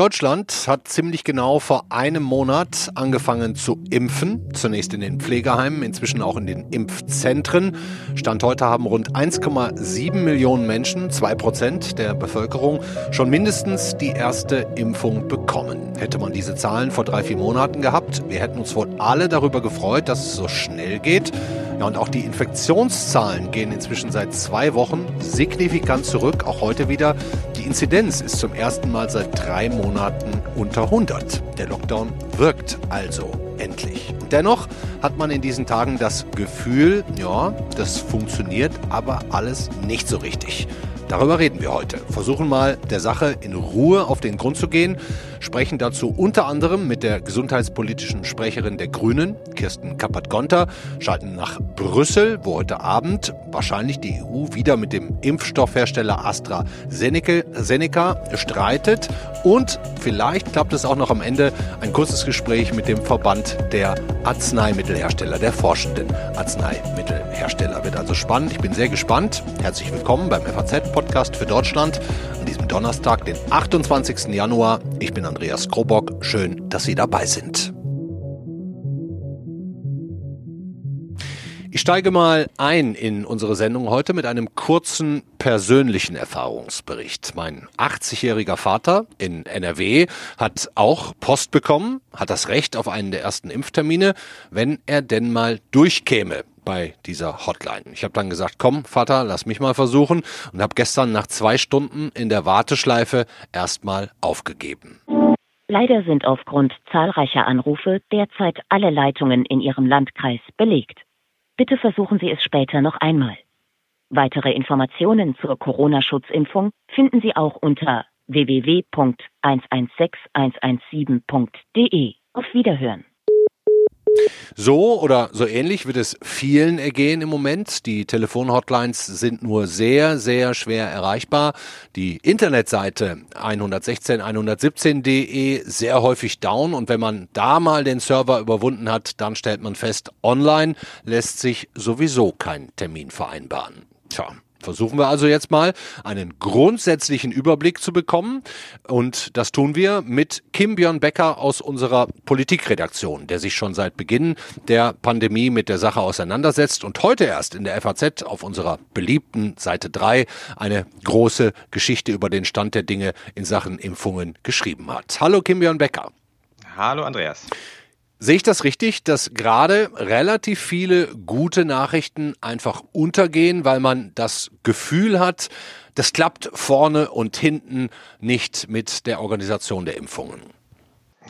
Deutschland hat ziemlich genau vor einem Monat angefangen zu impfen. Zunächst in den Pflegeheimen, inzwischen auch in den Impfzentren. Stand heute haben rund 1,7 Millionen Menschen, zwei Prozent der Bevölkerung, schon mindestens die erste Impfung bekommen. Hätte man diese Zahlen vor drei, vier Monaten gehabt, wir hätten uns wohl alle darüber gefreut, dass es so schnell geht. Ja, und auch die Infektionszahlen gehen inzwischen seit zwei Wochen signifikant zurück, auch heute wieder. Die Inzidenz ist zum ersten Mal seit drei Monaten unter 100. Der Lockdown wirkt also endlich. dennoch hat man in diesen Tagen das Gefühl, ja, das funktioniert aber alles nicht so richtig. Darüber reden wir heute. Versuchen mal der Sache in Ruhe auf den Grund zu gehen. Sprechen dazu unter anderem mit der gesundheitspolitischen Sprecherin der Grünen, Kirsten Kappert-Gonter. Schalten nach Brüssel, wo heute Abend wahrscheinlich die EU wieder mit dem Impfstoffhersteller AstraZeneca streitet. Und vielleicht klappt es auch noch am Ende ein kurzes Gespräch mit dem Verband der Arzneimittelhersteller, der forschenden Arzneimittelhersteller. Wird also spannend. Ich bin sehr gespannt. Herzlich willkommen beim FAZ-Podcast. Podcast für Deutschland an diesem Donnerstag, den 28. Januar. Ich bin Andreas Krobock. Schön, dass Sie dabei sind. Ich steige mal ein in unsere Sendung heute mit einem kurzen persönlichen Erfahrungsbericht. Mein 80-jähriger Vater in NRW hat auch Post bekommen, hat das Recht auf einen der ersten Impftermine, wenn er denn mal durchkäme bei dieser Hotline. Ich habe dann gesagt, komm, Vater, lass mich mal versuchen und habe gestern nach zwei Stunden in der Warteschleife erstmal aufgegeben. Leider sind aufgrund zahlreicher Anrufe derzeit alle Leitungen in Ihrem Landkreis belegt. Bitte versuchen Sie es später noch einmal. Weitere Informationen zur Corona-Schutzimpfung finden Sie auch unter www.116117.de. Auf Wiederhören. So oder so ähnlich wird es vielen ergehen im Moment. Die Telefonhotlines sind nur sehr, sehr schwer erreichbar. Die Internetseite 116.117.de sehr häufig down und wenn man da mal den Server überwunden hat, dann stellt man fest, online lässt sich sowieso kein Termin vereinbaren. Tja, Versuchen wir also jetzt mal einen grundsätzlichen Überblick zu bekommen. Und das tun wir mit Kim Björn Becker aus unserer Politikredaktion, der sich schon seit Beginn der Pandemie mit der Sache auseinandersetzt und heute erst in der FAZ auf unserer beliebten Seite 3 eine große Geschichte über den Stand der Dinge in Sachen Impfungen geschrieben hat. Hallo Kim Björn Becker. Hallo Andreas. Sehe ich das richtig, dass gerade relativ viele gute Nachrichten einfach untergehen, weil man das Gefühl hat, das klappt vorne und hinten nicht mit der Organisation der Impfungen?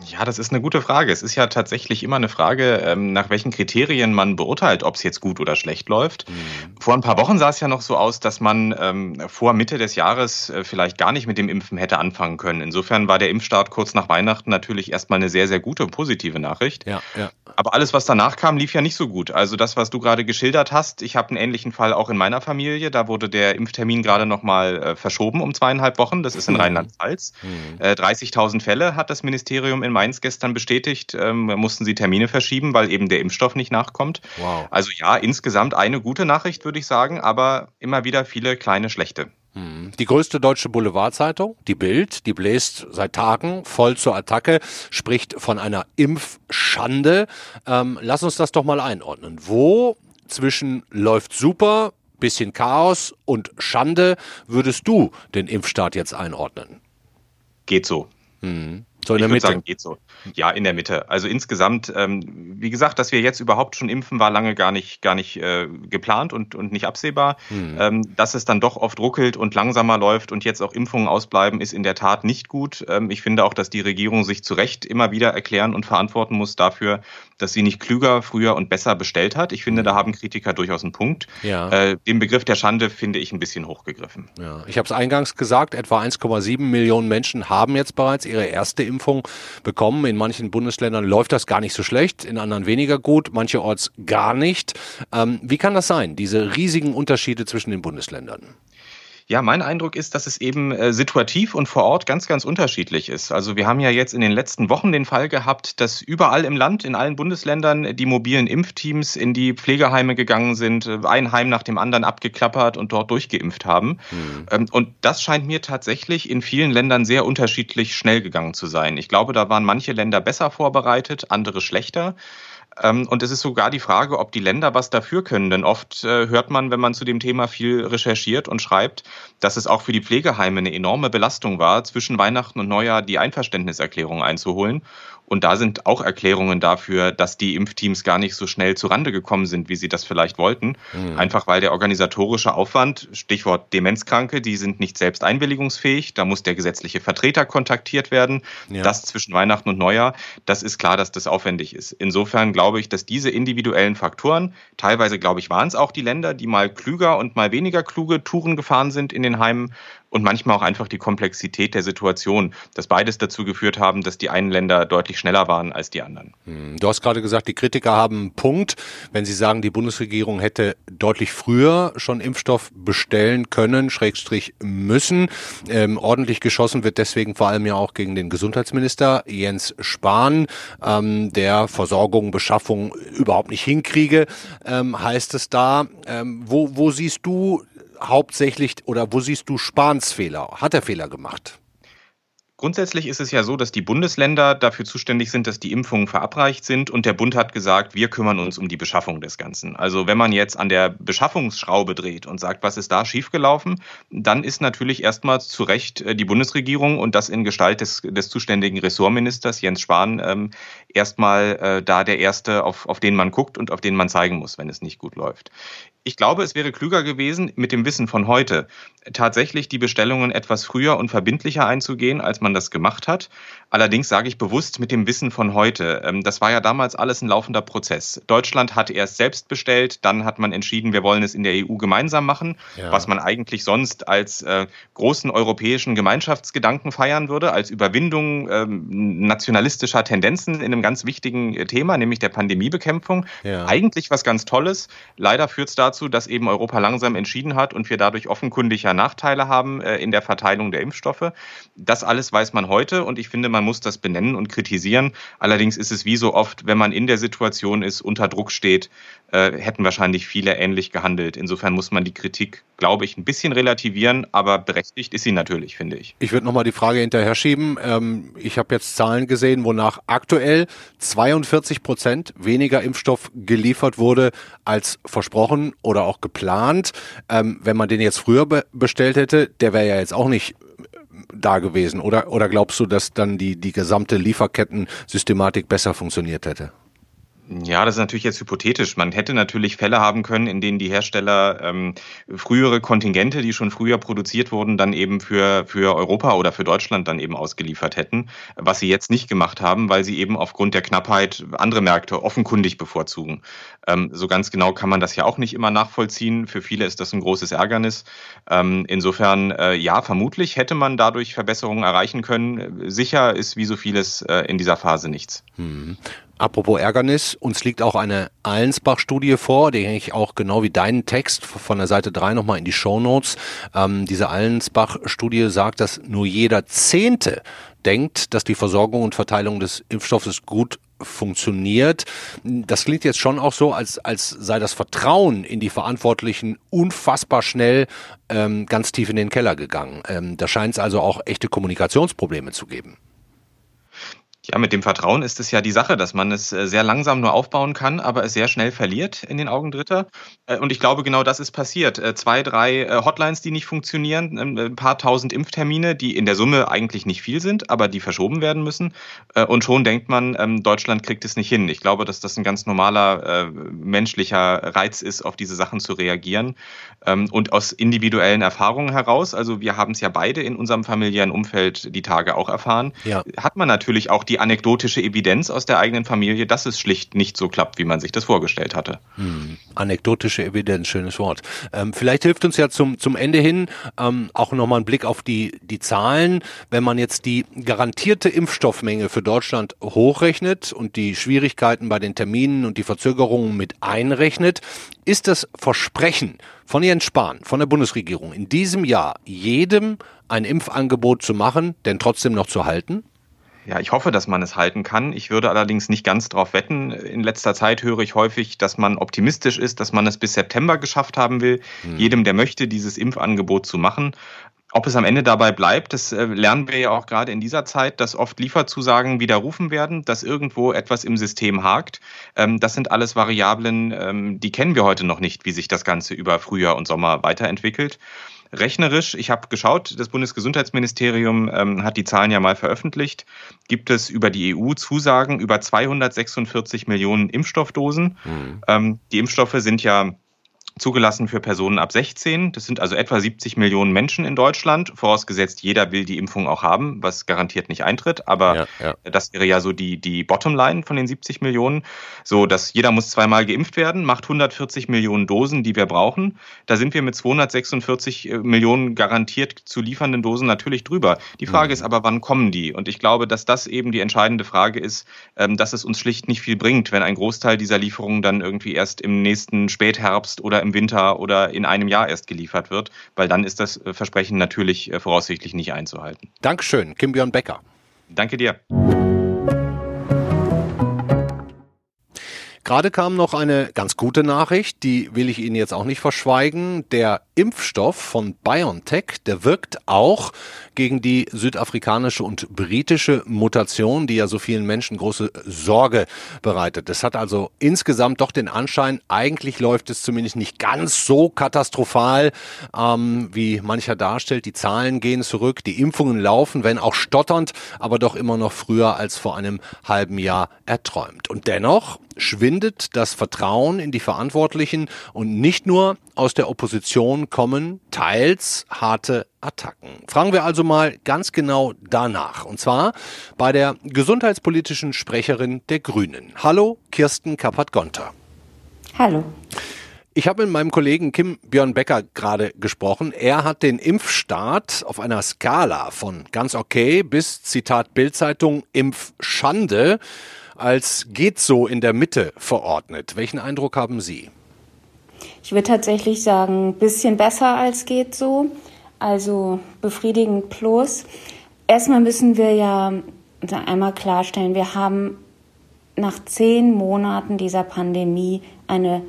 Ja, das ist eine gute Frage. Es ist ja tatsächlich immer eine Frage, ähm, nach welchen Kriterien man beurteilt, ob es jetzt gut oder schlecht läuft. Mhm. Vor ein paar Wochen sah es ja noch so aus, dass man ähm, vor Mitte des Jahres äh, vielleicht gar nicht mit dem Impfen hätte anfangen können. Insofern war der Impfstart kurz nach Weihnachten natürlich erstmal eine sehr, sehr gute, positive Nachricht. Ja, ja. Aber alles, was danach kam, lief ja nicht so gut. Also das, was du gerade geschildert hast, ich habe einen ähnlichen Fall auch in meiner Familie. Da wurde der Impftermin gerade nochmal äh, verschoben um zweieinhalb Wochen. Das ist in mhm. Rheinland-Pfalz. Mhm. Äh, 30.000 Fälle hat das Ministerium in in Mainz gestern bestätigt, ähm, mussten sie Termine verschieben, weil eben der Impfstoff nicht nachkommt. Wow. Also ja, insgesamt eine gute Nachricht, würde ich sagen, aber immer wieder viele kleine schlechte. Hm. Die größte deutsche Boulevardzeitung, die Bild, die bläst seit Tagen voll zur Attacke, spricht von einer Impfschande. Ähm, lass uns das doch mal einordnen. Wo zwischen läuft super, bisschen Chaos und Schande würdest du den Impfstart jetzt einordnen? Geht so. Hm. So in der Mitte. Sagen, geht so. Ja, in der Mitte. Also insgesamt, ähm, wie gesagt, dass wir jetzt überhaupt schon impfen, war lange gar nicht, gar nicht äh, geplant und, und nicht absehbar. Hm. Ähm, dass es dann doch oft ruckelt und langsamer läuft und jetzt auch Impfungen ausbleiben, ist in der Tat nicht gut. Ähm, ich finde auch, dass die Regierung sich zu Recht immer wieder erklären und verantworten muss dafür, dass sie nicht klüger, früher und besser bestellt hat. Ich finde, hm. da haben Kritiker durchaus einen Punkt. Ja. Äh, den Begriff der Schande finde ich ein bisschen hochgegriffen. Ja. Ich habe es eingangs gesagt, etwa 1,7 Millionen Menschen haben jetzt bereits ihre erste Impfung bekommen. In manchen Bundesländern läuft das gar nicht so schlecht, in anderen weniger gut, mancherorts gar nicht. Ähm, wie kann das sein, diese riesigen Unterschiede zwischen den Bundesländern? Ja, mein Eindruck ist, dass es eben äh, situativ und vor Ort ganz, ganz unterschiedlich ist. Also wir haben ja jetzt in den letzten Wochen den Fall gehabt, dass überall im Land, in allen Bundesländern, die mobilen Impfteams in die Pflegeheime gegangen sind, äh, ein Heim nach dem anderen abgeklappert und dort durchgeimpft haben. Mhm. Ähm, und das scheint mir tatsächlich in vielen Ländern sehr unterschiedlich schnell gegangen zu sein. Ich glaube, da waren manche Länder besser vorbereitet, andere schlechter. Ähm, und es ist sogar die Frage, ob die Länder was dafür können. Denn oft äh, hört man, wenn man zu dem Thema viel recherchiert und schreibt, dass es auch für die Pflegeheime eine enorme Belastung war, zwischen Weihnachten und Neujahr die Einverständniserklärung einzuholen. Und da sind auch Erklärungen dafür, dass die Impfteams gar nicht so schnell zurande gekommen sind, wie sie das vielleicht wollten. Mhm. Einfach weil der organisatorische Aufwand, Stichwort Demenzkranke, die sind nicht selbst einwilligungsfähig. Da muss der gesetzliche Vertreter kontaktiert werden. Ja. Das zwischen Weihnachten und Neujahr, das ist klar, dass das aufwendig ist. Insofern glaube ich, dass diese individuellen Faktoren, teilweise glaube ich, waren es auch die Länder, die mal klüger und mal weniger kluge Touren gefahren sind in den Heimen, und manchmal auch einfach die Komplexität der Situation, dass beides dazu geführt haben, dass die einen Länder deutlich schneller waren als die anderen. Hm, du hast gerade gesagt, die Kritiker haben einen Punkt, wenn sie sagen, die Bundesregierung hätte deutlich früher schon Impfstoff bestellen können, Schrägstrich müssen. Ähm, ordentlich geschossen wird deswegen vor allem ja auch gegen den Gesundheitsminister Jens Spahn, ähm, der Versorgung, Beschaffung überhaupt nicht hinkriege, ähm, heißt es da. Ähm, wo, wo siehst du hauptsächlich oder wo siehst du Spahns Fehler? Hat er Fehler gemacht? Grundsätzlich ist es ja so, dass die Bundesländer dafür zuständig sind, dass die Impfungen verabreicht sind und der Bund hat gesagt, wir kümmern uns um die Beschaffung des Ganzen. Also wenn man jetzt an der Beschaffungsschraube dreht und sagt, was ist da schiefgelaufen, dann ist natürlich erstmal zu Recht äh, die Bundesregierung und das in Gestalt des, des zuständigen Ressortministers Jens Spahn ähm, erstmal äh, da der Erste, auf, auf den man guckt und auf den man zeigen muss, wenn es nicht gut läuft. Ich glaube, es wäre klüger gewesen, mit dem Wissen von heute tatsächlich die Bestellungen etwas früher und verbindlicher einzugehen, als man das gemacht hat. Allerdings sage ich bewusst mit dem Wissen von heute. Ähm, das war ja damals alles ein laufender Prozess. Deutschland hat erst selbst bestellt, dann hat man entschieden, wir wollen es in der EU gemeinsam machen, ja. was man eigentlich sonst als äh, großen europäischen Gemeinschaftsgedanken feiern würde, als Überwindung ähm, nationalistischer Tendenzen in einem ganz wichtigen äh, Thema, nämlich der Pandemiebekämpfung. Ja. Eigentlich was ganz Tolles. Leider führt es dazu, dass eben Europa langsam entschieden hat und wir dadurch offenkundig Nachteile haben äh, in der Verteilung der Impfstoffe. Das alles weiß man heute und ich finde, man muss das benennen und kritisieren. Allerdings ist es wie so oft, wenn man in der Situation ist, unter Druck steht, äh, hätten wahrscheinlich viele ähnlich gehandelt. Insofern muss man die Kritik, glaube ich, ein bisschen relativieren, aber berechtigt ist sie natürlich, finde ich. Ich würde nochmal die Frage hinterher schieben. Ähm, ich habe jetzt Zahlen gesehen, wonach aktuell 42 Prozent weniger Impfstoff geliefert wurde als versprochen oder auch geplant. Ähm, wenn man den jetzt früher be bestellt hätte, der wäre ja jetzt auch nicht da gewesen? Oder, oder glaubst du, dass dann die, die gesamte Lieferketten-Systematik besser funktioniert hätte? Ja, das ist natürlich jetzt hypothetisch. Man hätte natürlich Fälle haben können, in denen die Hersteller ähm, frühere Kontingente, die schon früher produziert wurden, dann eben für, für Europa oder für Deutschland dann eben ausgeliefert hätten, was sie jetzt nicht gemacht haben, weil sie eben aufgrund der Knappheit andere Märkte offenkundig bevorzugen. Ähm, so ganz genau kann man das ja auch nicht immer nachvollziehen. Für viele ist das ein großes Ärgernis. Ähm, insofern, äh, ja, vermutlich hätte man dadurch Verbesserungen erreichen können. Sicher ist wie so vieles äh, in dieser Phase nichts. Hm. Apropos Ärgernis, uns liegt auch eine Allensbach-Studie vor, die hänge ich auch genau wie deinen Text von der Seite 3 nochmal in die Show Notes. Ähm, diese Allensbach-Studie sagt, dass nur jeder Zehnte denkt, dass die Versorgung und Verteilung des Impfstoffes gut funktioniert. Das klingt jetzt schon auch so, als, als sei das Vertrauen in die Verantwortlichen unfassbar schnell ähm, ganz tief in den Keller gegangen. Ähm, da scheint es also auch echte Kommunikationsprobleme zu geben. Ja, mit dem Vertrauen ist es ja die Sache, dass man es äh, sehr langsam nur aufbauen kann, aber es sehr schnell verliert in den Augen Dritter. Äh, und ich glaube, genau das ist passiert. Äh, zwei, drei Hotlines, die nicht funktionieren, ähm, ein paar tausend Impftermine, die in der Summe eigentlich nicht viel sind, aber die verschoben werden müssen. Und schon denkt man, ähm, Deutschland kriegt es nicht hin. Ich glaube, dass das ein ganz normaler menschlicher Reiz ist, auf diese Sachen zu reagieren. Ähm, und aus individuellen Erfahrungen heraus, also wir haben es ja beide in unserem familiären Umfeld die Tage auch erfahren, ja. hat man natürlich auch die anekdotische Evidenz aus der eigenen Familie, dass es schlicht nicht so klappt, wie man sich das vorgestellt hatte. Hm. Anekdotische Evidenz, schönes Wort. Ähm, vielleicht hilft uns ja zum, zum Ende hin ähm, auch nochmal ein Blick auf die, die Zahlen. Wenn man jetzt die garantierte Impfstoffmenge für Deutschland hochrechnet und die Schwierigkeiten bei den Terminen und die Verzögerungen mit einrechnet, ist das Versprechen von Jens Spahn, von der Bundesregierung, in diesem Jahr jedem ein Impfangebot zu machen, denn trotzdem noch zu halten? Ja, ich hoffe, dass man es halten kann. Ich würde allerdings nicht ganz darauf wetten. In letzter Zeit höre ich häufig, dass man optimistisch ist, dass man es bis September geschafft haben will, hm. jedem, der möchte, dieses Impfangebot zu machen. Ob es am Ende dabei bleibt, das äh, lernen wir ja auch gerade in dieser Zeit, dass oft Lieferzusagen widerrufen werden, dass irgendwo etwas im System hakt. Ähm, das sind alles Variablen, ähm, die kennen wir heute noch nicht, wie sich das Ganze über Frühjahr und Sommer weiterentwickelt. Rechnerisch, ich habe geschaut, das Bundesgesundheitsministerium ähm, hat die Zahlen ja mal veröffentlicht, gibt es über die EU Zusagen über 246 Millionen Impfstoffdosen. Mhm. Ähm, die Impfstoffe sind ja zugelassen für Personen ab 16. Das sind also etwa 70 Millionen Menschen in Deutschland, vorausgesetzt jeder will die Impfung auch haben, was garantiert nicht eintritt. Aber ja, ja. das wäre ja so die, die Bottomline von den 70 Millionen. So, dass jeder muss zweimal geimpft werden, macht 140 Millionen Dosen, die wir brauchen. Da sind wir mit 246 äh, Millionen garantiert zu liefernden Dosen natürlich drüber. Die Frage mhm. ist aber, wann kommen die? Und ich glaube, dass das eben die entscheidende Frage ist, ähm, dass es uns schlicht nicht viel bringt, wenn ein Großteil dieser Lieferungen dann irgendwie erst im nächsten Spätherbst oder im Winter oder in einem Jahr erst geliefert wird, weil dann ist das äh, Versprechen natürlich äh, voraussichtlich nicht einzuhalten. Dankeschön, Kim Björn Becker. Danke dir. Gerade kam noch eine ganz gute Nachricht, die will ich Ihnen jetzt auch nicht verschweigen. Der Impfstoff von BioNTech, der wirkt auch gegen die südafrikanische und britische Mutation, die ja so vielen Menschen große Sorge bereitet. Das hat also insgesamt doch den Anschein, eigentlich läuft es zumindest nicht ganz so katastrophal, ähm, wie mancher darstellt. Die Zahlen gehen zurück, die Impfungen laufen, wenn auch stotternd, aber doch immer noch früher als vor einem halben Jahr erträumt. Und dennoch schwindet das Vertrauen in die Verantwortlichen und nicht nur aus der Opposition kommen teils harte Attacken. Fragen wir also mal ganz genau danach. Und zwar bei der gesundheitspolitischen Sprecherin der Grünen. Hallo, Kirsten Kappert-Gonter. Hallo. Ich habe mit meinem Kollegen Kim Björn Becker gerade gesprochen. Er hat den Impfstart auf einer Skala von ganz okay bis Zitat Bildzeitung Impfschande als geht so in der Mitte verordnet. Welchen Eindruck haben Sie? Ich würde tatsächlich sagen, ein bisschen besser als geht so. Also befriedigend plus. Erstmal müssen wir ja einmal klarstellen, wir haben nach zehn Monaten dieser Pandemie eine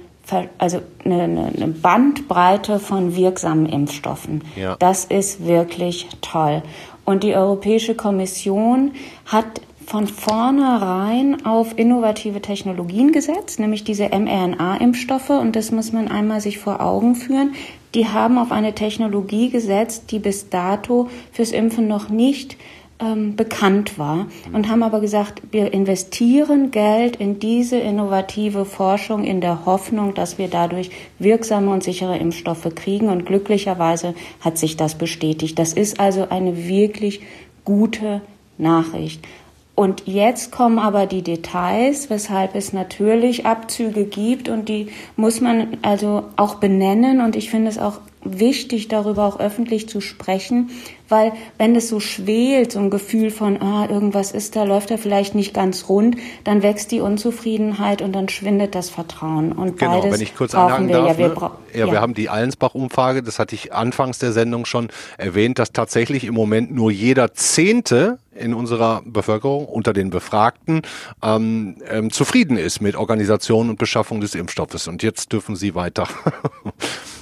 also eine, eine Bandbreite von wirksamen Impfstoffen. Ja. Das ist wirklich toll. Und die Europäische Kommission hat von vornherein auf innovative Technologien gesetzt, nämlich diese mRNA-Impfstoffe. Und das muss man einmal sich vor Augen führen. Die haben auf eine Technologie gesetzt, die bis dato fürs Impfen noch nicht ähm, bekannt war und haben aber gesagt, wir investieren Geld in diese innovative Forschung in der Hoffnung, dass wir dadurch wirksame und sichere Impfstoffe kriegen. Und glücklicherweise hat sich das bestätigt. Das ist also eine wirklich gute Nachricht. Und jetzt kommen aber die Details, weshalb es natürlich Abzüge gibt und die muss man also auch benennen. Und ich finde es auch wichtig, darüber auch öffentlich zu sprechen, weil wenn es so schwelt, so ein Gefühl von, ah, irgendwas ist da, läuft da vielleicht nicht ganz rund, dann wächst die Unzufriedenheit und dann schwindet das Vertrauen. Und genau, beides wenn ich kurz brauchen wir. Darf, ja, wir, ne? ja, ja, wir haben die Allensbach-Umfrage, das hatte ich anfangs der Sendung schon erwähnt, dass tatsächlich im Moment nur jeder Zehnte in unserer Bevölkerung unter den Befragten ähm, ähm, zufrieden ist mit Organisation und Beschaffung des Impfstoffes. Und jetzt dürfen Sie weiter.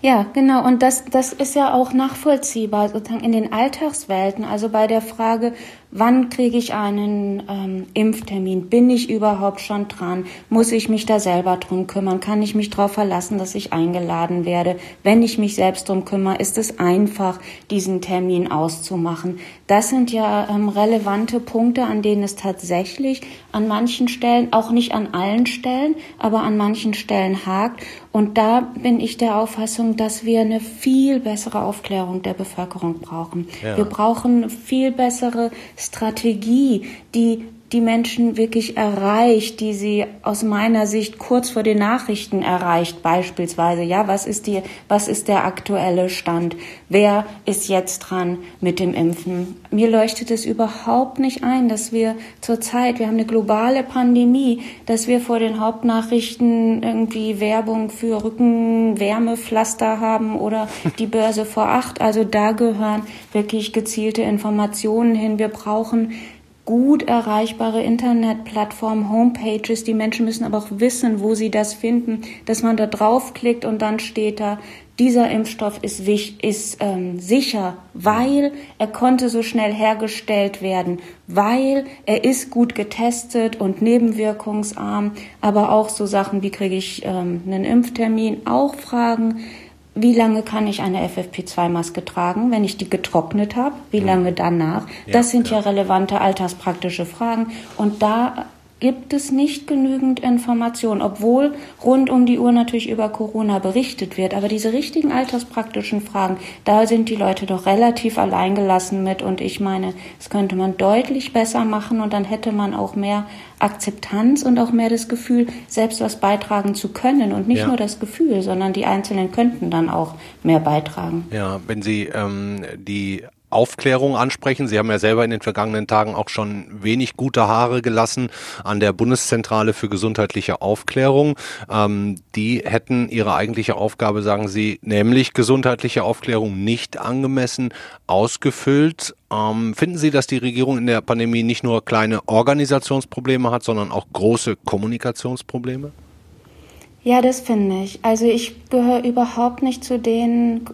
Ja, genau. Und das, das ist ja auch nachvollziehbar, sozusagen in den Alltagswelten. Also bei der Frage, Wann kriege ich einen ähm, Impftermin? Bin ich überhaupt schon dran? Muss ich mich da selber drum kümmern? Kann ich mich darauf verlassen, dass ich eingeladen werde? Wenn ich mich selbst drum kümmere, ist es einfach, diesen Termin auszumachen. Das sind ja ähm, relevante Punkte, an denen es tatsächlich an manchen Stellen, auch nicht an allen Stellen, aber an manchen Stellen hakt. Und da bin ich der Auffassung, dass wir eine viel bessere Aufklärung der Bevölkerung brauchen. Ja. Wir brauchen viel bessere Strategie, die die Menschen wirklich erreicht, die sie aus meiner Sicht kurz vor den Nachrichten erreicht, beispielsweise. Ja, was ist die, was ist der aktuelle Stand? Wer ist jetzt dran mit dem Impfen? Mir leuchtet es überhaupt nicht ein, dass wir zurzeit, wir haben eine globale Pandemie, dass wir vor den Hauptnachrichten irgendwie Werbung für Rückenwärmepflaster haben oder die Börse vor acht. Also da gehören wirklich gezielte Informationen hin. Wir brauchen gut erreichbare Internetplattformen, Homepages. Die Menschen müssen aber auch wissen, wo sie das finden, dass man da draufklickt und dann steht da, dieser Impfstoff ist, ist ähm, sicher, weil er konnte so schnell hergestellt werden, weil er ist gut getestet und nebenwirkungsarm, aber auch so Sachen wie kriege ich ähm, einen Impftermin, auch Fragen, wie lange kann ich eine FFP2-Maske tragen, wenn ich die getrocknet habe? Wie lange danach? Ja, das sind ja. ja relevante alltagspraktische Fragen. Und da gibt es nicht genügend Informationen, obwohl rund um die Uhr natürlich über Corona berichtet wird. Aber diese richtigen alltagspraktischen Fragen, da sind die Leute doch relativ alleingelassen mit. Und ich meine, das könnte man deutlich besser machen und dann hätte man auch mehr Akzeptanz und auch mehr das Gefühl, selbst was beitragen zu können. Und nicht ja. nur das Gefühl, sondern die Einzelnen könnten dann auch mehr beitragen. Ja, wenn Sie ähm, die Aufklärung ansprechen. Sie haben ja selber in den vergangenen Tagen auch schon wenig gute Haare gelassen an der Bundeszentrale für gesundheitliche Aufklärung. Ähm, die hätten ihre eigentliche Aufgabe, sagen Sie, nämlich gesundheitliche Aufklärung nicht angemessen ausgefüllt. Ähm, finden Sie, dass die Regierung in der Pandemie nicht nur kleine Organisationsprobleme hat, sondern auch große Kommunikationsprobleme? Ja, das finde ich. Also ich gehöre überhaupt nicht zu den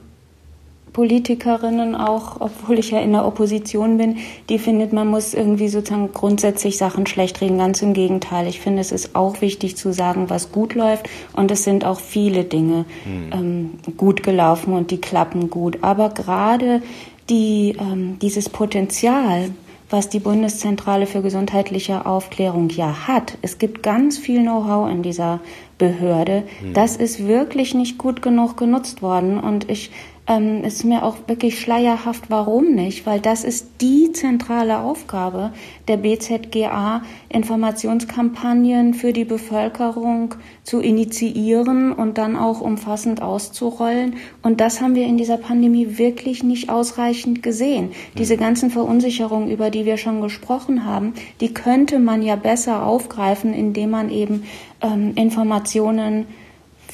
Politikerinnen auch, obwohl ich ja in der Opposition bin, die findet, man muss irgendwie sozusagen grundsätzlich Sachen schlecht reden. Ganz im Gegenteil. Ich finde, es ist auch wichtig zu sagen, was gut läuft. Und es sind auch viele Dinge mhm. ähm, gut gelaufen und die klappen gut. Aber gerade die, ähm, dieses Potenzial, was die Bundeszentrale für gesundheitliche Aufklärung ja hat. Es gibt ganz viel Know-how in dieser Behörde. Mhm. Das ist wirklich nicht gut genug genutzt worden. Und ich ähm, ist mir auch wirklich schleierhaft, warum nicht, weil das ist die zentrale Aufgabe der BZGA, Informationskampagnen für die Bevölkerung zu initiieren und dann auch umfassend auszurollen. Und das haben wir in dieser Pandemie wirklich nicht ausreichend gesehen. Diese ganzen Verunsicherungen, über die wir schon gesprochen haben, die könnte man ja besser aufgreifen, indem man eben ähm, Informationen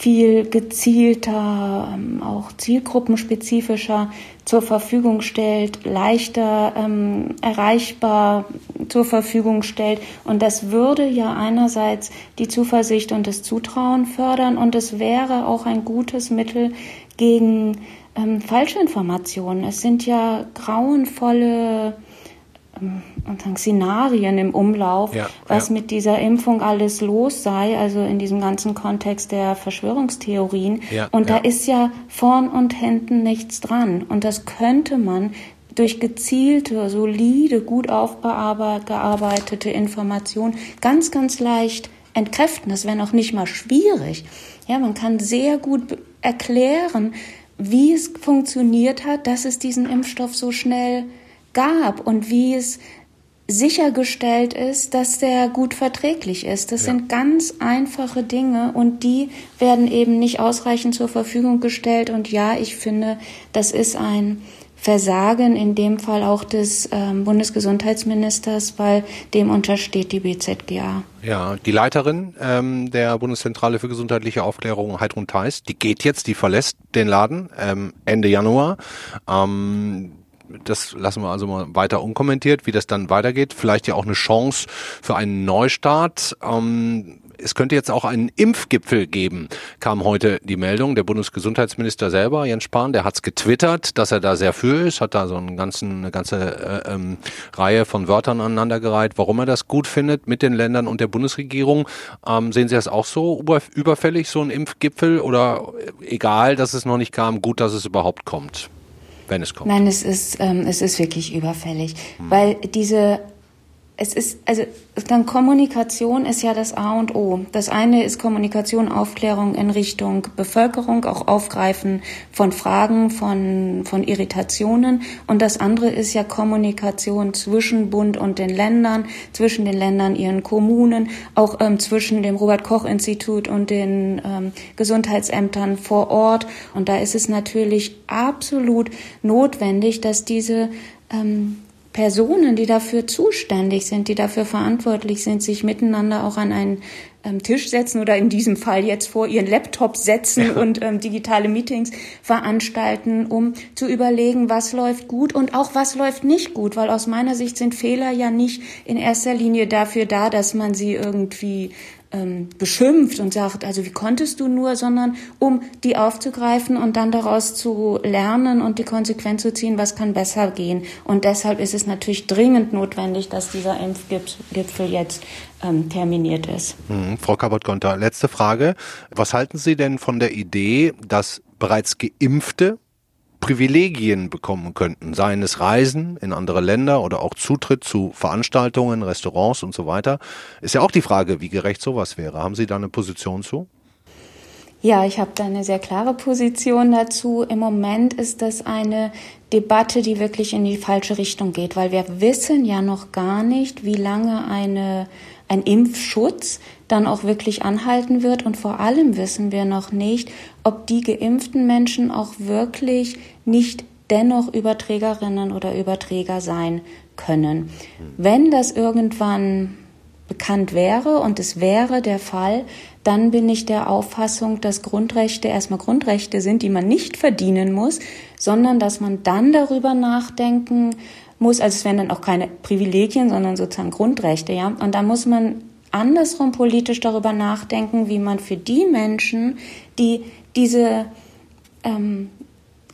viel gezielter, ähm, auch zielgruppenspezifischer zur Verfügung stellt, leichter ähm, erreichbar zur Verfügung stellt. Und das würde ja einerseits die Zuversicht und das Zutrauen fördern und es wäre auch ein gutes Mittel gegen ähm, Falschinformationen. Es sind ja grauenvolle und Szenarien im Umlauf, ja, was ja. mit dieser Impfung alles los sei, also in diesem ganzen Kontext der Verschwörungstheorien. Ja, und da ist ja vorn und hinten nichts dran. Und das könnte man durch gezielte, solide, gut aufgearbeitete Information ganz, ganz leicht entkräften. Das wäre noch nicht mal schwierig. Ja, man kann sehr gut erklären, wie es funktioniert hat, dass es diesen Impfstoff so schnell gab und wie es sichergestellt ist, dass der gut verträglich ist. Das ja. sind ganz einfache Dinge und die werden eben nicht ausreichend zur Verfügung gestellt. Und ja, ich finde, das ist ein Versagen in dem Fall auch des ähm, Bundesgesundheitsministers, weil dem untersteht die BZGA. Ja, die Leiterin ähm, der Bundeszentrale für gesundheitliche Aufklärung, Heidrun Theis, die geht jetzt, die verlässt den Laden ähm, Ende Januar. Ähm, das lassen wir also mal weiter unkommentiert, wie das dann weitergeht. Vielleicht ja auch eine Chance für einen Neustart. Ähm, es könnte jetzt auch einen Impfgipfel geben, kam heute die Meldung. Der Bundesgesundheitsminister selber, Jens Spahn, der hat's getwittert, dass er da sehr für ist, hat da so einen ganzen, eine ganze äh, ähm, Reihe von Wörtern aneinandergereiht, warum er das gut findet mit den Ländern und der Bundesregierung. Ähm, sehen Sie das auch so überfällig, so ein Impfgipfel? Oder egal, dass es noch nicht kam, gut, dass es überhaupt kommt? Wenn es kommt? Nein, es ist, ähm, es ist wirklich überfällig, hm. weil diese es ist, also dann Kommunikation ist ja das A und O. Das eine ist Kommunikation, Aufklärung in Richtung Bevölkerung, auch Aufgreifen von Fragen, von, von Irritationen. Und das andere ist ja Kommunikation zwischen Bund und den Ländern, zwischen den Ländern, ihren Kommunen, auch ähm, zwischen dem Robert-Koch-Institut und den ähm, Gesundheitsämtern vor Ort. Und da ist es natürlich absolut notwendig, dass diese ähm, Personen, die dafür zuständig sind, die dafür verantwortlich sind, sich miteinander auch an einen ähm, Tisch setzen oder in diesem Fall jetzt vor ihren Laptop setzen ja. und ähm, digitale Meetings veranstalten, um zu überlegen, was läuft gut und auch was läuft nicht gut, weil aus meiner Sicht sind Fehler ja nicht in erster Linie dafür da, dass man sie irgendwie ähm, beschimpft und sagt, also wie konntest du nur, sondern um die aufzugreifen und dann daraus zu lernen und die Konsequenz zu ziehen, was kann besser gehen. Und deshalb ist es natürlich dringend notwendig, dass dieser Impfgipfel jetzt ähm, terminiert ist. Mhm. Frau Kabot-Gonter, letzte Frage. Was halten Sie denn von der Idee, dass bereits Geimpfte Privilegien bekommen könnten, seien es Reisen in andere Länder oder auch Zutritt zu Veranstaltungen, Restaurants und so weiter, ist ja auch die Frage, wie gerecht sowas wäre. Haben Sie da eine Position zu? Ja, ich habe da eine sehr klare Position dazu. Im Moment ist das eine Debatte, die wirklich in die falsche Richtung geht, weil wir wissen ja noch gar nicht, wie lange eine, ein Impfschutz dann auch wirklich anhalten wird. Und vor allem wissen wir noch nicht, ob die geimpften Menschen auch wirklich nicht dennoch Überträgerinnen oder Überträger sein können. Wenn das irgendwann bekannt wäre und es wäre der Fall, dann bin ich der Auffassung, dass Grundrechte erstmal Grundrechte sind, die man nicht verdienen muss, sondern dass man dann darüber nachdenken muss, also es wären dann auch keine Privilegien, sondern sozusagen Grundrechte, ja. Und da muss man andersrum politisch darüber nachdenken, wie man für die Menschen, die diese ähm,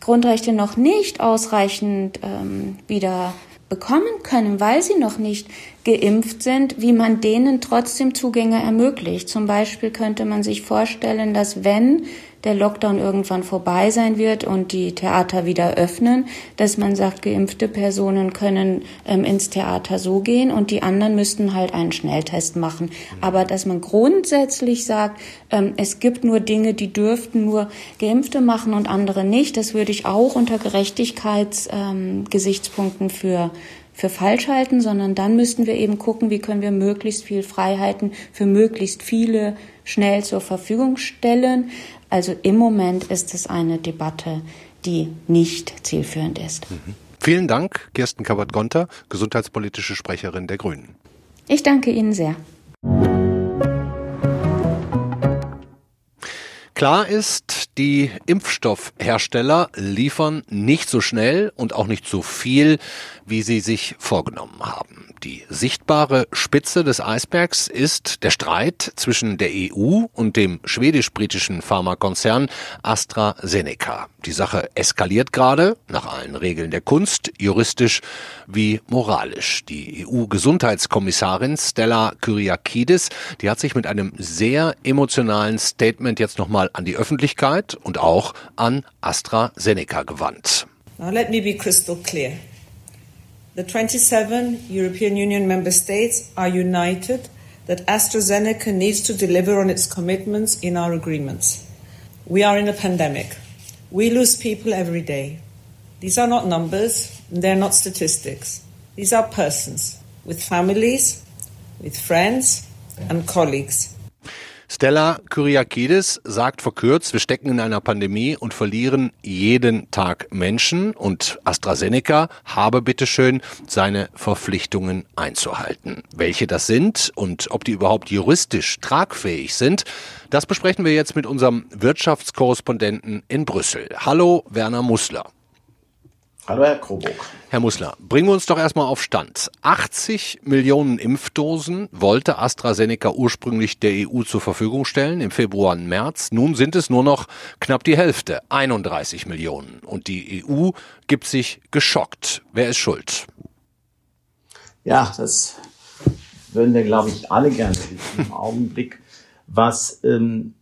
Grundrechte noch nicht ausreichend ähm, wieder bekommen können, weil sie noch nicht geimpft sind, wie man denen trotzdem Zugänge ermöglicht. Zum Beispiel könnte man sich vorstellen, dass wenn der Lockdown irgendwann vorbei sein wird und die Theater wieder öffnen, dass man sagt, geimpfte Personen können ähm, ins Theater so gehen und die anderen müssten halt einen Schnelltest machen. Aber dass man grundsätzlich sagt, ähm, es gibt nur Dinge, die dürften nur Geimpfte machen und andere nicht, das würde ich auch unter Gerechtigkeitsgesichtspunkten ähm, für für falsch halten, sondern dann müssten wir eben gucken, wie können wir möglichst viel Freiheiten für möglichst viele schnell zur Verfügung stellen. Also im Moment ist es eine Debatte, die nicht zielführend ist. Mhm. Vielen Dank, Kirsten Kabat-Gonter, gesundheitspolitische Sprecherin der Grünen. Ich danke Ihnen sehr. Klar ist, die Impfstoffhersteller liefern nicht so schnell und auch nicht so viel, wie sie sich vorgenommen haben. Die sichtbare Spitze des Eisbergs ist der Streit zwischen der EU und dem schwedisch-britischen Pharmakonzern AstraZeneca. Die Sache eskaliert gerade, nach allen Regeln der Kunst, juristisch wie moralisch. Die EU-Gesundheitskommissarin Stella Kyriakidis, die hat sich mit einem sehr emotionalen Statement jetzt nochmal an die Öffentlichkeit und auch an AstraZeneca gewandt. Now let me be crystal clear. The 27 European Union member states are united that AstraZeneca needs to deliver on its commitments in our agreements. We are in a pandemic. We lose people every day. These are not numbers, they're not statistics. These are persons with families, with friends and colleagues. Stella Kyriakides sagt verkürzt, wir stecken in einer Pandemie und verlieren jeden Tag Menschen und AstraZeneca habe bitteschön seine Verpflichtungen einzuhalten. Welche das sind und ob die überhaupt juristisch tragfähig sind, das besprechen wir jetzt mit unserem Wirtschaftskorrespondenten in Brüssel. Hallo, Werner Mussler. Hallo, Herr Kroburg. Herr Mussler, bringen wir uns doch erstmal auf Stand. 80 Millionen Impfdosen wollte AstraZeneca ursprünglich der EU zur Verfügung stellen im Februar und März. Nun sind es nur noch knapp die Hälfte, 31 Millionen. Und die EU gibt sich geschockt. Wer ist schuld? Ja, das würden wir, glaube ich, alle gerne wissen im Augenblick. Was ähm,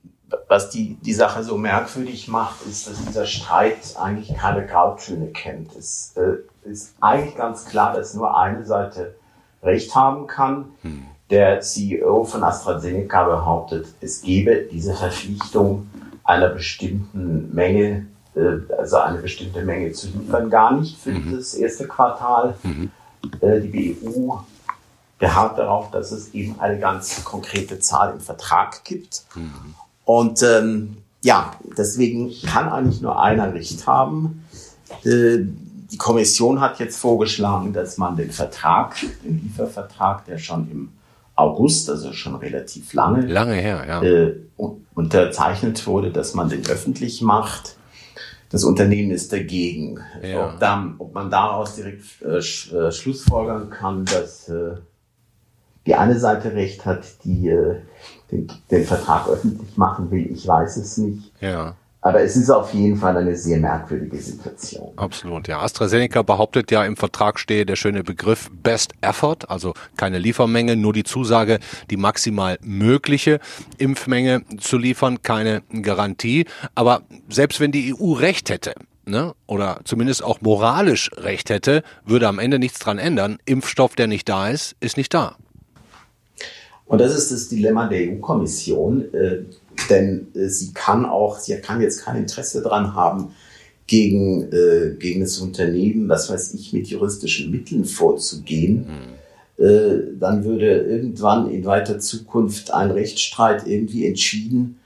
was die, die Sache so merkwürdig macht, ist, dass dieser Streit eigentlich keine Grautöne kennt. Es äh, ist eigentlich ganz klar, dass nur eine Seite recht haben kann. Hm. Der CEO von AstraZeneca behauptet, es gebe diese Verpflichtung einer bestimmten Menge, äh, also eine bestimmte Menge zu liefern, gar nicht für mhm. das erste Quartal. Mhm. Äh, die BU beharrt darauf, dass es eben eine ganz konkrete Zahl im Vertrag gibt. Mhm. Und ähm, ja, deswegen kann eigentlich nur einer Recht haben. Äh, die Kommission hat jetzt vorgeschlagen, dass man den Vertrag, den Liefervertrag, der schon im August, also schon relativ lange, lange her, ja. äh, unterzeichnet wurde, dass man den öffentlich macht. Das Unternehmen ist dagegen. Ja. Ob, dann, ob, man daraus direkt äh, äh, Schlussfolgern kann, dass äh, die eine Seite recht hat, die äh, den, den, Vertrag öffentlich machen will, ich weiß es nicht. Ja. Aber es ist auf jeden Fall eine sehr merkwürdige Situation. Absolut, ja. AstraZeneca behauptet ja, im Vertrag stehe der schöne Begriff Best Effort, also keine Liefermenge, nur die Zusage, die maximal mögliche Impfmenge zu liefern, keine Garantie. Aber selbst wenn die EU recht hätte, ne, oder zumindest auch moralisch recht hätte, würde am Ende nichts dran ändern. Impfstoff, der nicht da ist, ist nicht da. Und das ist das Dilemma der EU-Kommission, äh, denn äh, sie kann auch, sie kann jetzt kein Interesse daran haben, gegen, äh, gegen das Unternehmen, was weiß ich, mit juristischen Mitteln vorzugehen. Mhm. Äh, dann würde irgendwann in weiter Zukunft ein Rechtsstreit irgendwie entschieden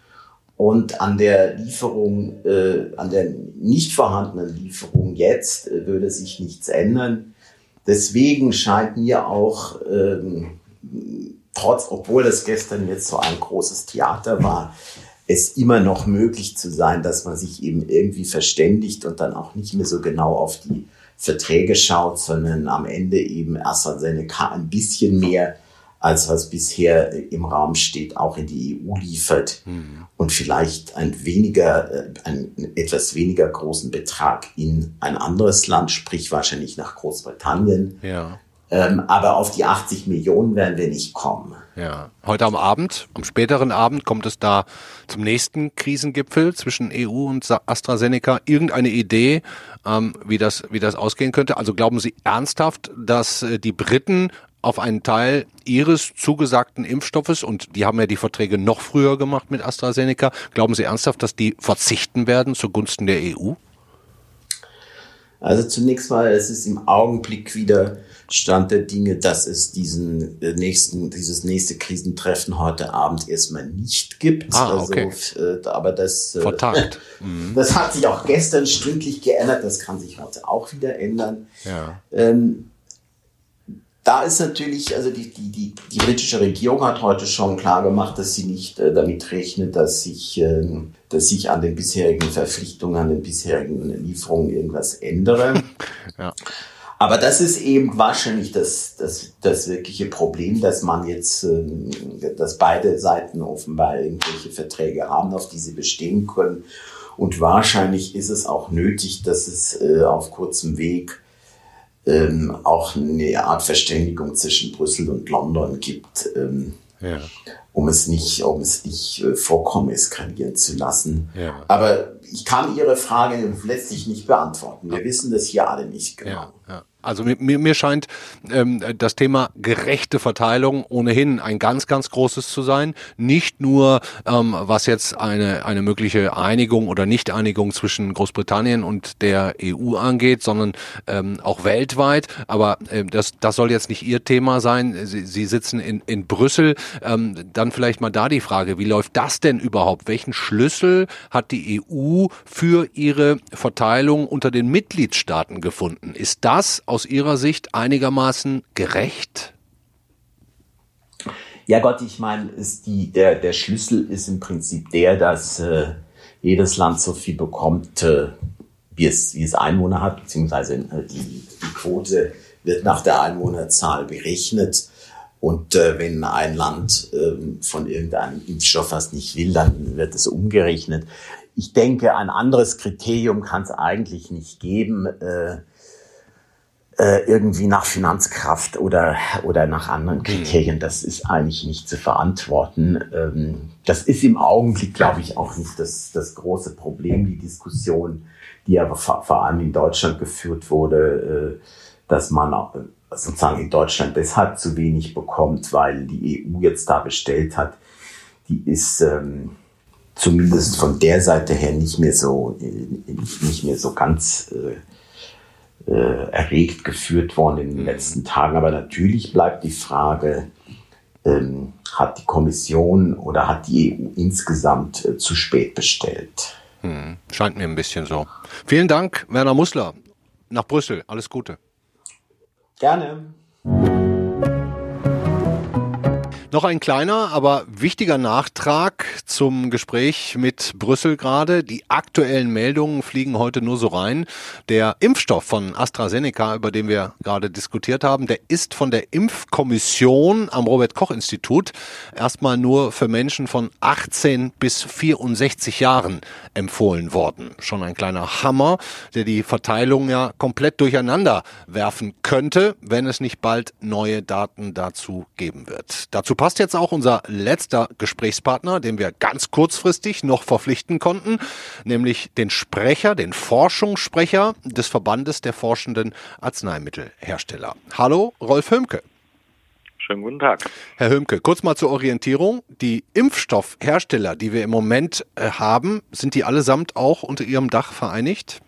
und an der Lieferung, äh, an der nicht vorhandenen Lieferung jetzt äh, würde sich nichts ändern. Deswegen scheint mir auch ähm, trotz, obwohl das gestern jetzt so ein großes Theater war, es immer noch möglich zu sein, dass man sich eben irgendwie verständigt und dann auch nicht mehr so genau auf die Verträge schaut, sondern am Ende eben AstraZeneca ein bisschen mehr als was bisher im Raum steht, auch in die EU liefert mhm. und vielleicht ein weniger, äh, einen etwas weniger großen Betrag in ein anderes Land, sprich wahrscheinlich nach Großbritannien, ja. Ähm, aber auf die 80 Millionen werden wir nicht kommen. Ja. Heute am Abend, am späteren Abend, kommt es da zum nächsten Krisengipfel zwischen EU und AstraZeneca. Irgendeine Idee, ähm, wie, das, wie das ausgehen könnte? Also glauben Sie ernsthaft, dass äh, die Briten auf einen Teil ihres zugesagten Impfstoffes, und die haben ja die Verträge noch früher gemacht mit AstraZeneca, glauben Sie ernsthaft, dass die verzichten werden zugunsten der EU? Also zunächst mal, es ist im Augenblick wieder Stand der Dinge, dass es diesen äh, nächsten, dieses nächste Krisentreffen heute Abend erstmal nicht gibt. Ah, okay. Also, aber das, äh, Vertagt. Mhm. das hat sich auch gestern stündlich geändert. Das kann sich heute auch wieder ändern. Ja. Ähm, da ist natürlich, also die, die, die, die britische Regierung hat heute schon klar gemacht, dass sie nicht äh, damit rechnet, dass sich, äh, dass sich an den bisherigen Verpflichtungen, an den bisherigen Lieferungen irgendwas ändere. ja. Aber das ist eben wahrscheinlich das, das, das wirkliche Problem, dass man jetzt, ähm, dass beide Seiten offenbar irgendwelche Verträge haben, auf die sie bestehen können. Und wahrscheinlich ist es auch nötig, dass es äh, auf kurzem Weg ähm, auch eine Art Verständigung zwischen Brüssel und London gibt, ähm, ja. um es nicht, um es nicht äh, vorkommen eskalieren zu lassen. Ja. Aber ich kann Ihre Frage letztlich nicht beantworten. Wir wissen das hier alle nicht genau. Ja, also mir, mir scheint ähm, das Thema gerechte Verteilung ohnehin ein ganz, ganz großes zu sein. Nicht nur, ähm, was jetzt eine, eine mögliche Einigung oder Nicht-Einigung zwischen Großbritannien und der EU angeht, sondern ähm, auch weltweit. Aber ähm, das, das soll jetzt nicht Ihr Thema sein. Sie, Sie sitzen in, in Brüssel. Ähm, dann vielleicht mal da die Frage, wie läuft das denn überhaupt? Welchen Schlüssel hat die EU für ihre Verteilung unter den Mitgliedstaaten gefunden? Ist das aus Ihrer Sicht einigermaßen gerecht? Ja Gott, ich meine, ist die, der, der Schlüssel ist im Prinzip der, dass äh, jedes Land so viel bekommt, äh, wie, es, wie es Einwohner hat, beziehungsweise äh, die, die Quote wird nach der Einwohnerzahl berechnet. Und äh, wenn ein Land äh, von irgendeinem Impfstoff was nicht will, dann wird es umgerechnet. Ich denke, ein anderes Kriterium kann es eigentlich nicht geben. Äh, äh, irgendwie nach Finanzkraft oder, oder nach anderen Kriterien. Das ist eigentlich nicht zu verantworten. Ähm, das ist im Augenblick, glaube ich, auch nicht das, das große Problem. Die Diskussion, die aber vor, vor allem in Deutschland geführt wurde, dass man sozusagen in Deutschland deshalb zu wenig bekommt, weil die EU jetzt da bestellt hat, die ist ähm, zumindest von der Seite her nicht mehr so äh, nicht mehr so ganz äh, äh, erregt geführt worden in den mhm. letzten Tagen. Aber natürlich bleibt die Frage, ähm, hat die Kommission oder hat die EU insgesamt äh, zu spät bestellt? Hm, scheint mir ein bisschen so. Vielen Dank, Werner Mussler. Nach Brüssel. Alles Gute. Gerne. Noch ein kleiner, aber wichtiger Nachtrag zum Gespräch mit Brüssel gerade. Die aktuellen Meldungen fliegen heute nur so rein. Der Impfstoff von AstraZeneca, über den wir gerade diskutiert haben, der ist von der Impfkommission am Robert Koch Institut erstmal nur für Menschen von 18 bis 64 Jahren empfohlen worden. Schon ein kleiner Hammer, der die Verteilung ja komplett durcheinander werfen könnte, wenn es nicht bald neue Daten dazu geben wird. Dazu passt jetzt auch unser letzter Gesprächspartner, den wir ganz kurzfristig noch verpflichten konnten, nämlich den Sprecher, den Forschungssprecher des Verbandes der forschenden Arzneimittelhersteller. Hallo, Rolf Hömke. Schönen guten Tag. Herr Hömke, kurz mal zur Orientierung. Die Impfstoffhersteller, die wir im Moment äh, haben, sind die allesamt auch unter ihrem Dach vereinigt?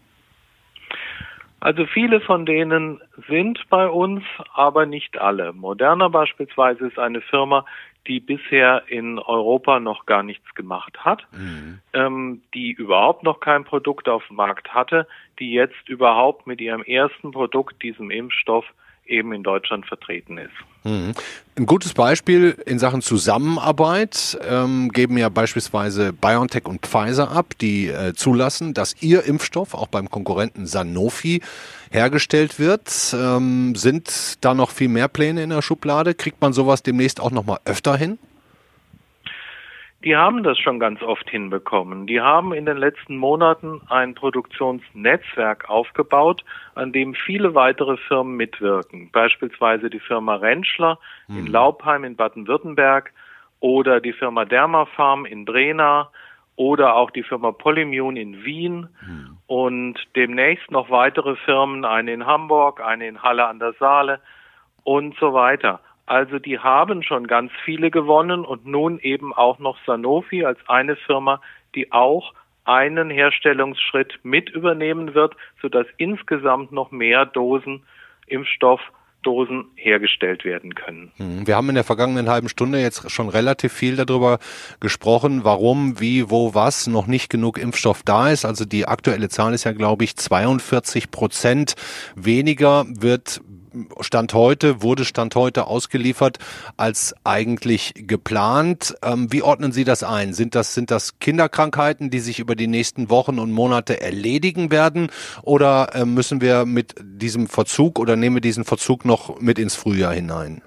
Also viele von denen sind bei uns, aber nicht alle. Moderna beispielsweise ist eine Firma, die bisher in Europa noch gar nichts gemacht hat, mhm. ähm, die überhaupt noch kein Produkt auf dem Markt hatte, die jetzt überhaupt mit ihrem ersten Produkt, diesem Impfstoff, eben in Deutschland vertreten ist. Mhm. Ein gutes Beispiel in Sachen Zusammenarbeit ähm, geben ja beispielsweise BioNTech und Pfizer ab, die äh, zulassen, dass ihr Impfstoff auch beim Konkurrenten Sanofi hergestellt wird. Ähm, sind da noch viel mehr Pläne in der Schublade? Kriegt man sowas demnächst auch noch mal öfter hin? Die haben das schon ganz oft hinbekommen. Die haben in den letzten Monaten ein Produktionsnetzwerk aufgebaut, an dem viele weitere Firmen mitwirken. Beispielsweise die Firma Rentschler hm. in Laubheim in Baden-Württemberg oder die Firma Dermafarm in Brena oder auch die Firma Polymune in Wien hm. und demnächst noch weitere Firmen, eine in Hamburg, eine in Halle an der Saale und so weiter. Also die haben schon ganz viele gewonnen und nun eben auch noch Sanofi als eine Firma, die auch einen Herstellungsschritt mit übernehmen wird, sodass insgesamt noch mehr Dosen Impfstoff Dosen hergestellt werden können. Hm, wir haben in der vergangenen halben Stunde jetzt schon relativ viel darüber gesprochen, warum, wie, wo, was noch nicht genug Impfstoff da ist. Also die aktuelle Zahl ist ja, glaube ich, 42 Prozent weniger wird Stand heute, wurde Stand heute ausgeliefert als eigentlich geplant. Ähm, wie ordnen Sie das ein? Sind das, sind das Kinderkrankheiten, die sich über die nächsten Wochen und Monate erledigen werden? Oder äh, müssen wir mit diesem Verzug oder nehmen wir diesen Verzug noch mit ins Frühjahr hinein?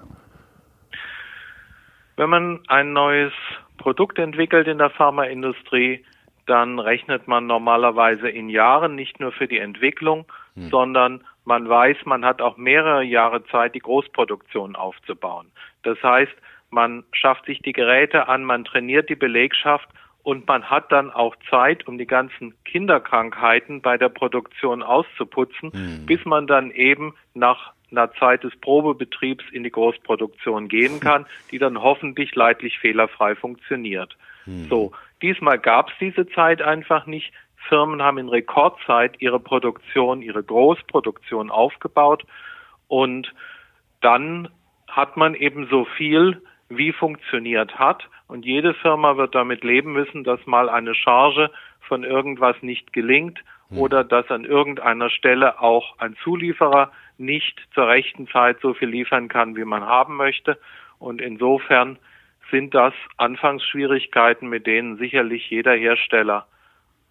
Wenn man ein neues Produkt entwickelt in der Pharmaindustrie, dann rechnet man normalerweise in Jahren nicht nur für die Entwicklung, hm. sondern man weiß, man hat auch mehrere Jahre Zeit, die Großproduktion aufzubauen. Das heißt, man schafft sich die Geräte an, man trainiert die Belegschaft und man hat dann auch Zeit, um die ganzen Kinderkrankheiten bei der Produktion auszuputzen, mhm. bis man dann eben nach einer Zeit des Probebetriebs in die Großproduktion gehen kann, die dann hoffentlich leidlich fehlerfrei funktioniert. Mhm. So, diesmal gab es diese Zeit einfach nicht. Firmen haben in Rekordzeit ihre Produktion, ihre Großproduktion aufgebaut und dann hat man eben so viel, wie funktioniert hat. Und jede Firma wird damit leben müssen, dass mal eine Charge von irgendwas nicht gelingt hm. oder dass an irgendeiner Stelle auch ein Zulieferer nicht zur rechten Zeit so viel liefern kann, wie man haben möchte. Und insofern sind das Anfangsschwierigkeiten, mit denen sicherlich jeder Hersteller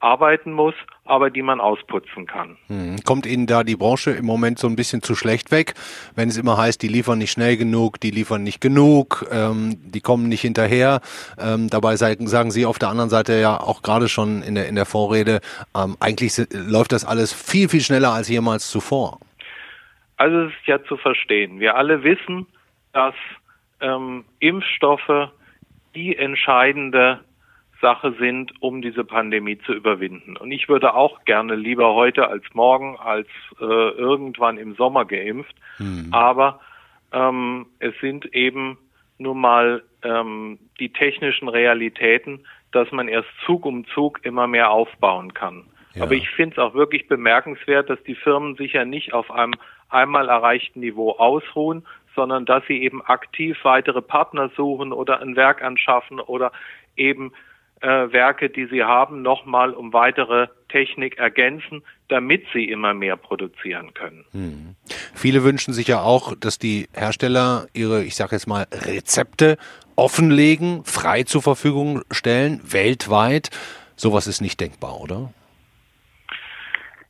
arbeiten muss, aber die man ausputzen kann. Hm. Kommt Ihnen da die Branche im Moment so ein bisschen zu schlecht weg, wenn es immer heißt, die liefern nicht schnell genug, die liefern nicht genug, ähm, die kommen nicht hinterher. Ähm, dabei sagen, Sie auf der anderen Seite ja auch gerade schon in der, in der Vorrede, ähm, eigentlich läuft das alles viel, viel schneller als jemals zuvor. Also es ist ja zu verstehen. Wir alle wissen, dass ähm, Impfstoffe die entscheidende Sache sind, um diese Pandemie zu überwinden. Und ich würde auch gerne lieber heute als morgen, als äh, irgendwann im Sommer geimpft. Mhm. Aber ähm, es sind eben nun mal ähm, die technischen Realitäten, dass man erst Zug um Zug immer mehr aufbauen kann. Ja. Aber ich finde es auch wirklich bemerkenswert, dass die Firmen sich ja nicht auf einem einmal erreichten Niveau ausruhen, sondern dass sie eben aktiv weitere Partner suchen oder ein Werk anschaffen oder eben Werke, die sie haben, nochmal um weitere Technik ergänzen, damit sie immer mehr produzieren können. Hm. Viele wünschen sich ja auch, dass die Hersteller ihre, ich sage jetzt mal, Rezepte offenlegen, frei zur Verfügung stellen, weltweit. Sowas ist nicht denkbar, oder?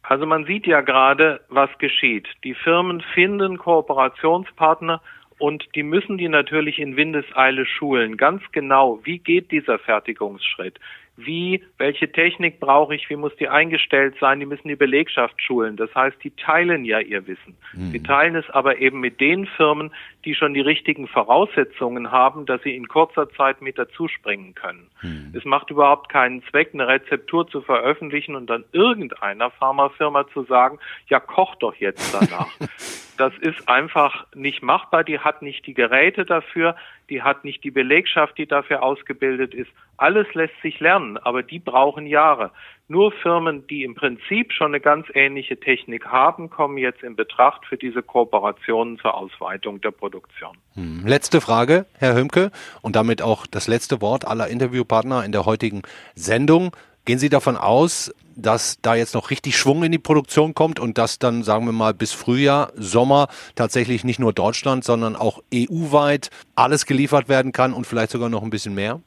Also man sieht ja gerade, was geschieht. Die Firmen finden Kooperationspartner und die müssen die natürlich in Windeseile schulen. Ganz genau, wie geht dieser Fertigungsschritt? Wie, welche Technik brauche ich, wie muss die eingestellt sein, die müssen die Belegschaft schulen. Das heißt, die teilen ja ihr Wissen. Mhm. Sie teilen es aber eben mit den Firmen, die schon die richtigen Voraussetzungen haben, dass sie in kurzer Zeit mit dazuspringen können. Mhm. Es macht überhaupt keinen Zweck, eine Rezeptur zu veröffentlichen und dann irgendeiner Pharmafirma zu sagen, ja, koch doch jetzt danach. das ist einfach nicht machbar. Die hat nicht die Geräte dafür, die hat nicht die Belegschaft, die dafür ausgebildet ist. Alles lässt sich lernen, aber die brauchen Jahre. Nur Firmen, die im Prinzip schon eine ganz ähnliche Technik haben, kommen jetzt in Betracht für diese Kooperationen zur Ausweitung der Produktion. Hm. Letzte Frage, Herr Hömke, und damit auch das letzte Wort aller Interviewpartner in der heutigen Sendung. Gehen Sie davon aus, dass da jetzt noch richtig Schwung in die Produktion kommt und dass dann, sagen wir mal, bis Frühjahr, Sommer tatsächlich nicht nur Deutschland, sondern auch EU-weit alles geliefert werden kann und vielleicht sogar noch ein bisschen mehr?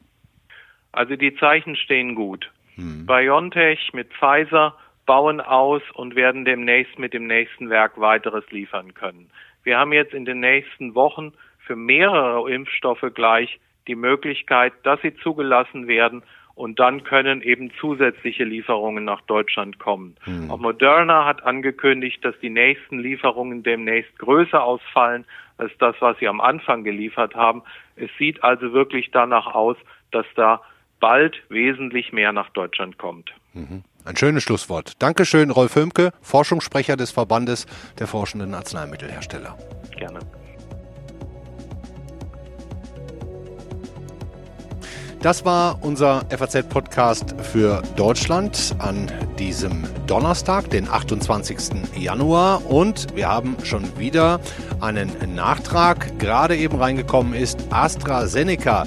Also die Zeichen stehen gut. Hm. BioNTech mit Pfizer bauen aus und werden demnächst mit dem nächsten Werk weiteres liefern können. Wir haben jetzt in den nächsten Wochen für mehrere Impfstoffe gleich die Möglichkeit, dass sie zugelassen werden und dann können eben zusätzliche Lieferungen nach Deutschland kommen. Mhm. Auch Moderna hat angekündigt, dass die nächsten Lieferungen demnächst größer ausfallen als das, was sie am Anfang geliefert haben. Es sieht also wirklich danach aus, dass da bald wesentlich mehr nach Deutschland kommt. Mhm. Ein schönes Schlusswort. Dankeschön, Rolf Hömke, Forschungssprecher des Verbandes der forschenden Arzneimittelhersteller. Gerne. Das war unser FAZ-Podcast für Deutschland an diesem Donnerstag, den 28. Januar. Und wir haben schon wieder einen Nachtrag, gerade eben reingekommen ist. AstraZeneca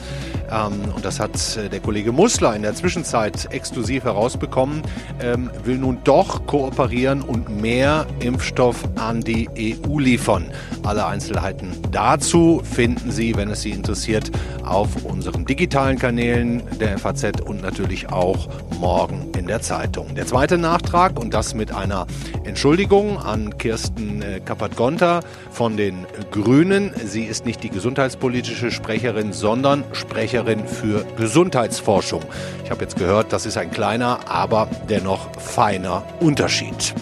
ähm, und das hat äh, der Kollege Mussler in der Zwischenzeit exklusiv herausbekommen, ähm, will nun doch kooperieren und mehr Impfstoff an die EU liefern. Alle Einzelheiten dazu finden Sie, wenn es Sie interessiert, auf unseren digitalen Kanälen der FAZ und natürlich auch morgen in der Zeitung. Der zweite Nachtrag und das mit einer Entschuldigung an Kirsten äh, Kappert-Gonter von den Grünen. Sie ist nicht die gesundheitspolitische Sprecherin, sondern Sprecherin Sprecherin für Gesundheitsforschung. Ich habe jetzt gehört, das ist ein kleiner, aber dennoch feiner Unterschied.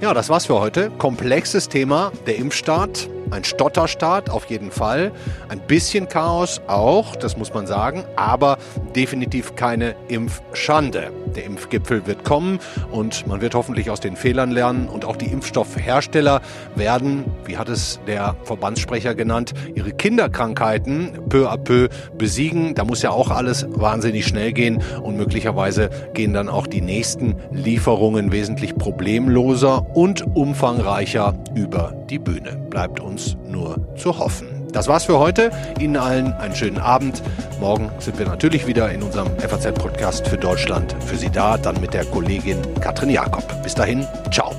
Ja, das war's für heute. Komplexes Thema, der Impfstart. Ein Stotterstart auf jeden Fall. Ein bisschen Chaos auch, das muss man sagen, aber definitiv keine Impfschande. Der Impfgipfel wird kommen und man wird hoffentlich aus den Fehlern lernen und auch die Impfstoffhersteller werden, wie hat es der Verbandssprecher genannt, ihre Kinderkrankheiten peu à peu besiegen. Da muss ja auch alles wahnsinnig schnell gehen und möglicherweise gehen dann auch die nächsten Lieferungen wesentlich problemloser und umfangreicher über die Bühne. Bleibt uns nur zu hoffen. Das war's für heute. Ihnen allen einen schönen Abend. Morgen sind wir natürlich wieder in unserem FAZ-Podcast für Deutschland für Sie da, dann mit der Kollegin Katrin Jakob. Bis dahin, ciao.